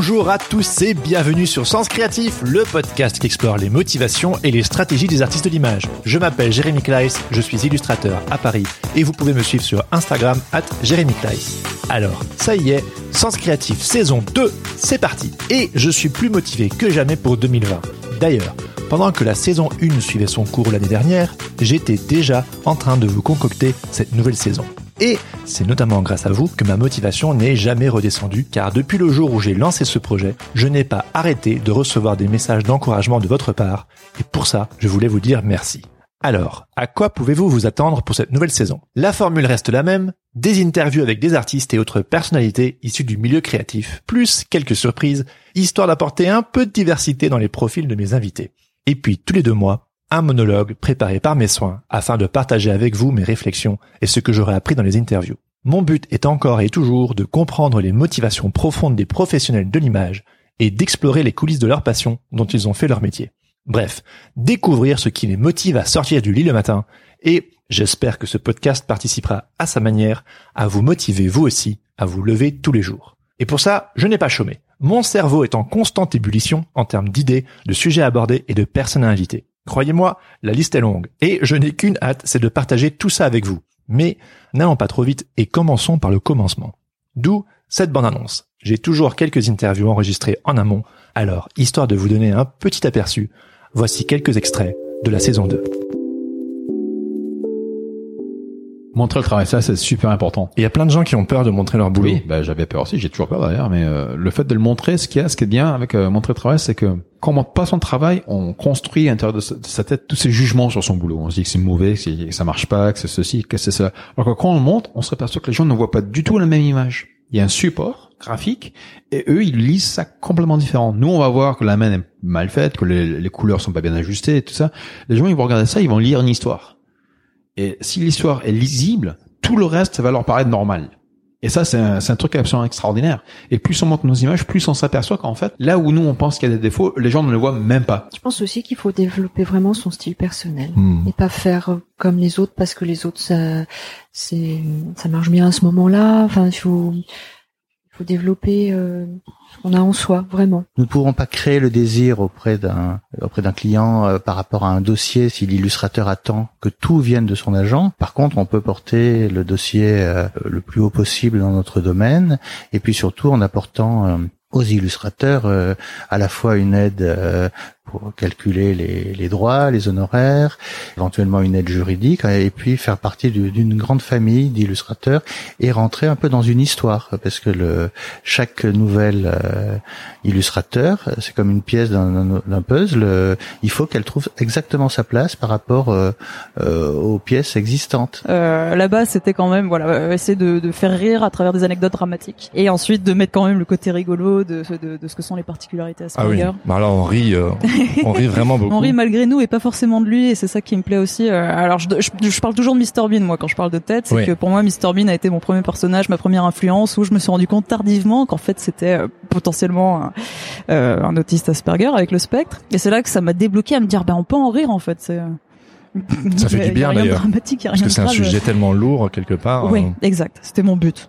Bonjour à tous et bienvenue sur Sens Créatif, le podcast qui explore les motivations et les stratégies des artistes de l'image. Je m'appelle Jérémy Kleiss, je suis illustrateur à Paris et vous pouvez me suivre sur Instagram at Jérémy Kleiss. Alors, ça y est, Sens Créatif saison 2, c'est parti Et je suis plus motivé que jamais pour 2020. D'ailleurs, pendant que la saison 1 suivait son cours l'année dernière, j'étais déjà en train de vous concocter cette nouvelle saison. Et c'est notamment grâce à vous que ma motivation n'est jamais redescendue, car depuis le jour où j'ai lancé ce projet, je n'ai pas arrêté de recevoir des messages d'encouragement de votre part, et pour ça, je voulais vous dire merci. Alors, à quoi pouvez-vous vous attendre pour cette nouvelle saison? La formule reste la même, des interviews avec des artistes et autres personnalités issues du milieu créatif, plus quelques surprises, histoire d'apporter un peu de diversité dans les profils de mes invités. Et puis, tous les deux mois, un monologue préparé par mes soins afin de partager avec vous mes réflexions et ce que j'aurais appris dans les interviews. Mon but est encore et toujours de comprendre les motivations profondes des professionnels de l'image et d'explorer les coulisses de leur passion dont ils ont fait leur métier. Bref, découvrir ce qui les motive à sortir du lit le matin et j'espère que ce podcast participera à sa manière à vous motiver vous aussi à vous lever tous les jours. Et pour ça, je n'ai pas chômé. Mon cerveau est en constante ébullition en termes d'idées, de sujets abordés et de personnes à inviter. Croyez-moi, la liste est longue et je n'ai qu'une hâte, c'est de partager tout ça avec vous. Mais n'allons pas trop vite et commençons par le commencement. D'où cette bande-annonce. J'ai toujours quelques interviews enregistrées en amont, alors histoire de vous donner un petit aperçu, voici quelques extraits de la saison 2. Montrer le travail, ça c'est super important. Il y a plein de gens qui ont peur de montrer leur boulot. Oui, bah, j'avais peur aussi, j'ai toujours peur d'ailleurs, mais euh, le fait de le montrer, ce qu'il y a, ce qui est bien avec euh, montrer le travail, c'est que quand on montre pas son travail, on construit à l'intérieur de, sa tête tous ces jugements sur son boulot. On se dit que c'est mauvais, que ça marche pas, que c'est ceci, que c'est ça. Alors que quand on le montre, on se aperçoit que les gens ne voient pas du tout la même image. Il y a un support graphique et eux ils lisent ça complètement différent. Nous on va voir que la main est mal faite, que les, les couleurs sont pas bien ajustées et tout ça. Les gens ils vont regarder ça, ils vont lire une histoire. Et si l'histoire est lisible, tout le reste va leur paraître normal. Et ça, c'est un, un, truc absolument extraordinaire. Et plus on monte nos images, plus on s'aperçoit qu'en fait, là où nous on pense qu'il y a des défauts, les gens ne le voient même pas. Je pense aussi qu'il faut développer vraiment son style personnel hmm. et pas faire comme les autres parce que les autres ça, c'est, ça marche bien à ce moment-là. Enfin, il faut, faut développer euh, on a en soi, vraiment. Nous ne pourrons pas créer le désir auprès d'un auprès d'un client euh, par rapport à un dossier si l'illustrateur attend que tout vienne de son agent. Par contre, on peut porter le dossier euh, le plus haut possible dans notre domaine et puis surtout en apportant aux illustrateurs à la fois une aide pour calculer les, les, droits, les honoraires, éventuellement une aide juridique, et puis faire partie d'une grande famille d'illustrateurs et rentrer un peu dans une histoire, parce que le, chaque nouvel euh, illustrateur, c'est comme une pièce d'un puzzle, euh, il faut qu'elle trouve exactement sa place par rapport euh, aux pièces existantes. Là-bas, c'était quand même voilà essayer de, de, faire rire à travers des anecdotes dramatiques, et ensuite de mettre quand même le côté rigolo de, de, de ce que sont les particularités à ce ah oui. bah là on rit on rit vraiment beaucoup. On rit malgré nous et pas forcément de lui et c'est ça qui me plaît aussi. Euh, alors je, je, parle toujours de Mr Bean moi quand je parle de tête, c'est que pour moi Mr Bean a été mon premier personnage, ma première influence où je me suis rendu compte tardivement qu'en fait c'était euh, potentiellement un, euh, un, autiste Asperger avec le spectre et c'est là que ça m'a débloqué à me dire ben on peut en rire en fait. C'est ça fait du bien d'ailleurs. Parce que c'est un sujet tellement lourd quelque part. Oui, exact. C'était mon but.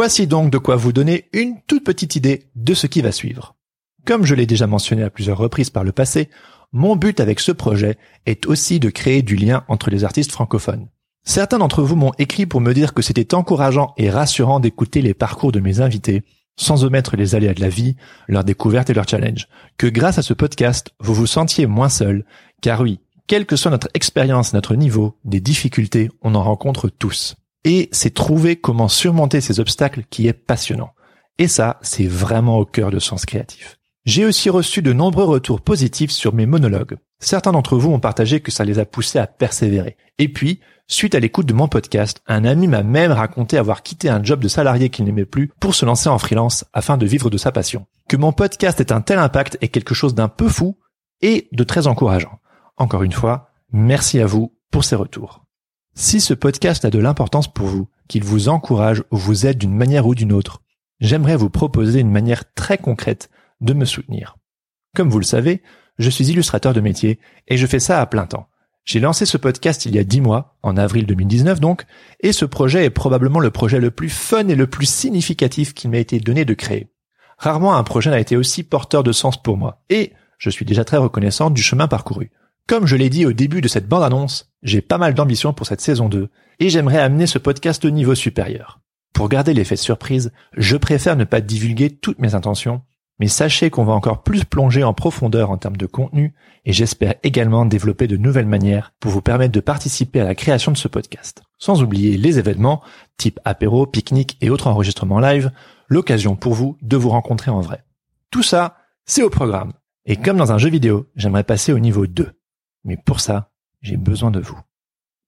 Voici donc de quoi vous donner une toute petite idée de ce qui va suivre. Comme je l'ai déjà mentionné à plusieurs reprises par le passé, mon but avec ce projet est aussi de créer du lien entre les artistes francophones. Certains d'entre vous m'ont écrit pour me dire que c'était encourageant et rassurant d'écouter les parcours de mes invités, sans omettre les aléas de la vie, leurs découvertes et leurs challenges, que grâce à ce podcast, vous vous sentiez moins seul, car oui, quelle que soit notre expérience, notre niveau, des difficultés, on en rencontre tous. Et c'est trouver comment surmonter ces obstacles qui est passionnant. Et ça, c'est vraiment au cœur de Sens Créatif. J'ai aussi reçu de nombreux retours positifs sur mes monologues. Certains d'entre vous ont partagé que ça les a poussés à persévérer. Et puis, suite à l'écoute de mon podcast, un ami m'a même raconté avoir quitté un job de salarié qu'il n'aimait plus pour se lancer en freelance afin de vivre de sa passion. Que mon podcast ait un tel impact est quelque chose d'un peu fou et de très encourageant. Encore une fois, merci à vous pour ces retours. Si ce podcast a de l'importance pour vous, qu'il vous encourage ou vous aide d'une manière ou d'une autre, j'aimerais vous proposer une manière très concrète de me soutenir. Comme vous le savez, je suis illustrateur de métier et je fais ça à plein temps. J'ai lancé ce podcast il y a dix mois, en avril 2019 donc, et ce projet est probablement le projet le plus fun et le plus significatif qu'il m'a été donné de créer. Rarement un projet n'a été aussi porteur de sens pour moi, et je suis déjà très reconnaissant du chemin parcouru. Comme je l'ai dit au début de cette bande-annonce, j'ai pas mal d'ambition pour cette saison 2, et j'aimerais amener ce podcast au niveau supérieur. Pour garder l'effet surprise, je préfère ne pas divulguer toutes mes intentions, mais sachez qu'on va encore plus plonger en profondeur en termes de contenu et j'espère également développer de nouvelles manières pour vous permettre de participer à la création de ce podcast. Sans oublier les événements, type apéro, pique-nique et autres enregistrements live, l'occasion pour vous de vous rencontrer en vrai. Tout ça, c'est au programme. Et comme dans un jeu vidéo, j'aimerais passer au niveau 2. Mais pour ça, j'ai besoin de vous.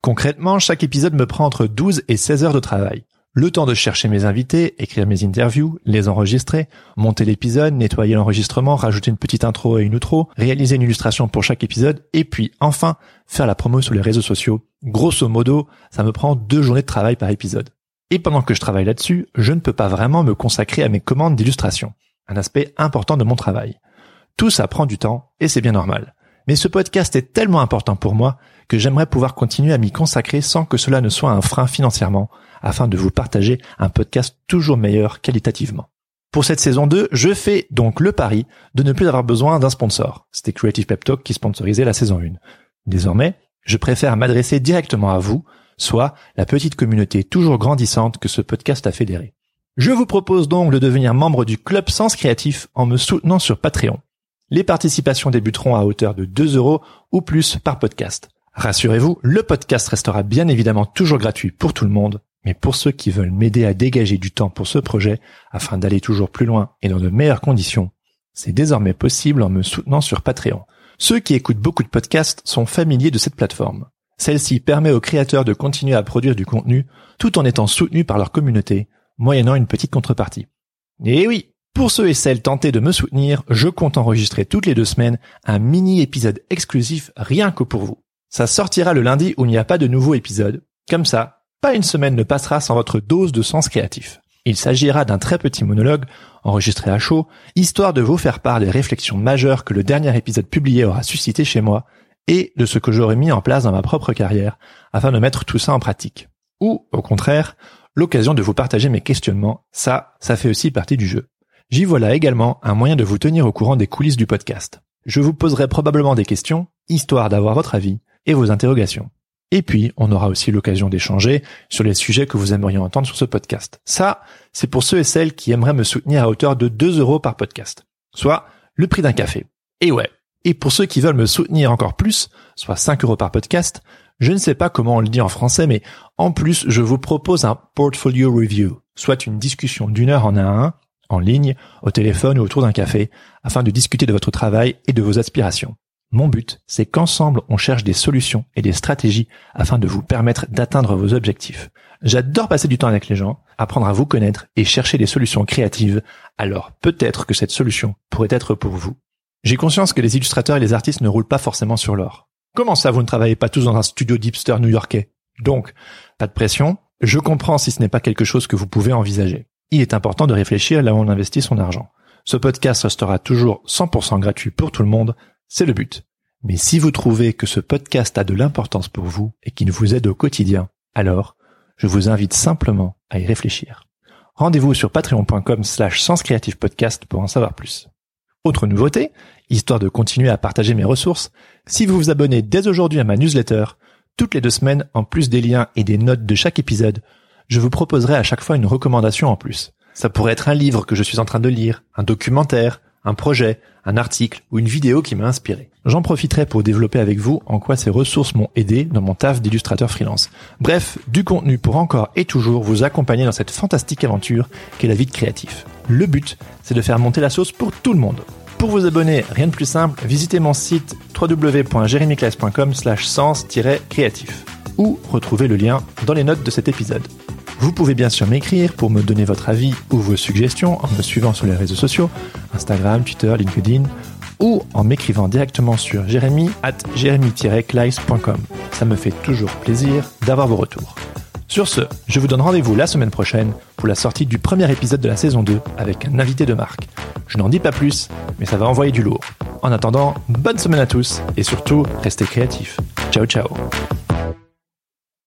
Concrètement, chaque épisode me prend entre 12 et 16 heures de travail. Le temps de chercher mes invités, écrire mes interviews, les enregistrer, monter l'épisode, nettoyer l'enregistrement, rajouter une petite intro et une outro, réaliser une illustration pour chaque épisode, et puis enfin faire la promo sur les réseaux sociaux. Grosso modo, ça me prend deux journées de travail par épisode. Et pendant que je travaille là-dessus, je ne peux pas vraiment me consacrer à mes commandes d'illustration, un aspect important de mon travail. Tout ça prend du temps, et c'est bien normal. Mais ce podcast est tellement important pour moi que j'aimerais pouvoir continuer à m'y consacrer sans que cela ne soit un frein financièrement, afin de vous partager un podcast toujours meilleur qualitativement. Pour cette saison 2, je fais donc le pari de ne plus avoir besoin d'un sponsor. C'était Creative Pep Talk qui sponsorisait la saison 1. Désormais, je préfère m'adresser directement à vous, soit la petite communauté toujours grandissante que ce podcast a fédérée. Je vous propose donc de devenir membre du Club Sens Créatif en me soutenant sur Patreon. Les participations débuteront à hauteur de 2 euros ou plus par podcast. Rassurez-vous, le podcast restera bien évidemment toujours gratuit pour tout le monde, mais pour ceux qui veulent m'aider à dégager du temps pour ce projet afin d'aller toujours plus loin et dans de meilleures conditions, c'est désormais possible en me soutenant sur Patreon. Ceux qui écoutent beaucoup de podcasts sont familiers de cette plateforme. Celle-ci permet aux créateurs de continuer à produire du contenu tout en étant soutenus par leur communauté, moyennant une petite contrepartie. Et oui, pour ceux et celles tentés de me soutenir, je compte enregistrer toutes les deux semaines un mini épisode exclusif rien que pour vous. Ça sortira le lundi où il n'y a pas de nouveau épisode. Comme ça, pas une semaine ne passera sans votre dose de sens créatif. Il s'agira d'un très petit monologue, enregistré à chaud, histoire de vous faire part des réflexions majeures que le dernier épisode publié aura suscité chez moi, et de ce que j'aurais mis en place dans ma propre carrière, afin de mettre tout ça en pratique. Ou, au contraire, l'occasion de vous partager mes questionnements, ça, ça fait aussi partie du jeu. J'y voilà également un moyen de vous tenir au courant des coulisses du podcast. Je vous poserai probablement des questions, histoire d'avoir votre avis et vos interrogations. Et puis, on aura aussi l'occasion d'échanger sur les sujets que vous aimeriez entendre sur ce podcast. Ça, c'est pour ceux et celles qui aimeraient me soutenir à hauteur de 2 euros par podcast, soit le prix d'un café. Et ouais. Et pour ceux qui veulent me soutenir encore plus, soit 5 euros par podcast, je ne sais pas comment on le dit en français, mais en plus, je vous propose un portfolio review, soit une discussion d'une heure en un à un, en ligne, au téléphone ou autour d'un café, afin de discuter de votre travail et de vos aspirations. Mon but, c'est qu'ensemble, on cherche des solutions et des stratégies afin de vous permettre d'atteindre vos objectifs. J'adore passer du temps avec les gens, apprendre à vous connaître et chercher des solutions créatives, alors peut-être que cette solution pourrait être pour vous. J'ai conscience que les illustrateurs et les artistes ne roulent pas forcément sur l'or. Comment ça, vous ne travaillez pas tous dans un studio d'hipster new-yorkais? Donc, pas de pression, je comprends si ce n'est pas quelque chose que vous pouvez envisager. Il est important de réfléchir là où on investit son argent. Ce podcast restera toujours 100% gratuit pour tout le monde, c'est le but. Mais si vous trouvez que ce podcast a de l'importance pour vous et qu'il vous aide au quotidien, alors je vous invite simplement à y réfléchir. Rendez-vous sur patreon.com slash podcast pour en savoir plus. Autre nouveauté, histoire de continuer à partager mes ressources, si vous vous abonnez dès aujourd'hui à ma newsletter, toutes les deux semaines, en plus des liens et des notes de chaque épisode, je vous proposerai à chaque fois une recommandation en plus. Ça pourrait être un livre que je suis en train de lire, un documentaire, un projet, un article ou une vidéo qui m'a inspiré. J'en profiterai pour développer avec vous en quoi ces ressources m'ont aidé dans mon taf d'illustrateur freelance. Bref, du contenu pour encore et toujours vous accompagner dans cette fantastique aventure qu'est la vie de créatif. Le but, c'est de faire monter la sauce pour tout le monde. Pour vous abonner, rien de plus simple, visitez mon site www.jeremyclass.com slash sens-créatif ou retrouvez le lien dans les notes de cet épisode. Vous pouvez bien sûr m'écrire pour me donner votre avis ou vos suggestions en me suivant sur les réseaux sociaux, Instagram, Twitter, LinkedIn, ou en m'écrivant directement sur jérémy at jérémy-clice.com. Ça me fait toujours plaisir d'avoir vos retours. Sur ce, je vous donne rendez-vous la semaine prochaine pour la sortie du premier épisode de la saison 2 avec un invité de marque. Je n'en dis pas plus, mais ça va envoyer du lourd. En attendant, bonne semaine à tous et surtout, restez créatifs. Ciao ciao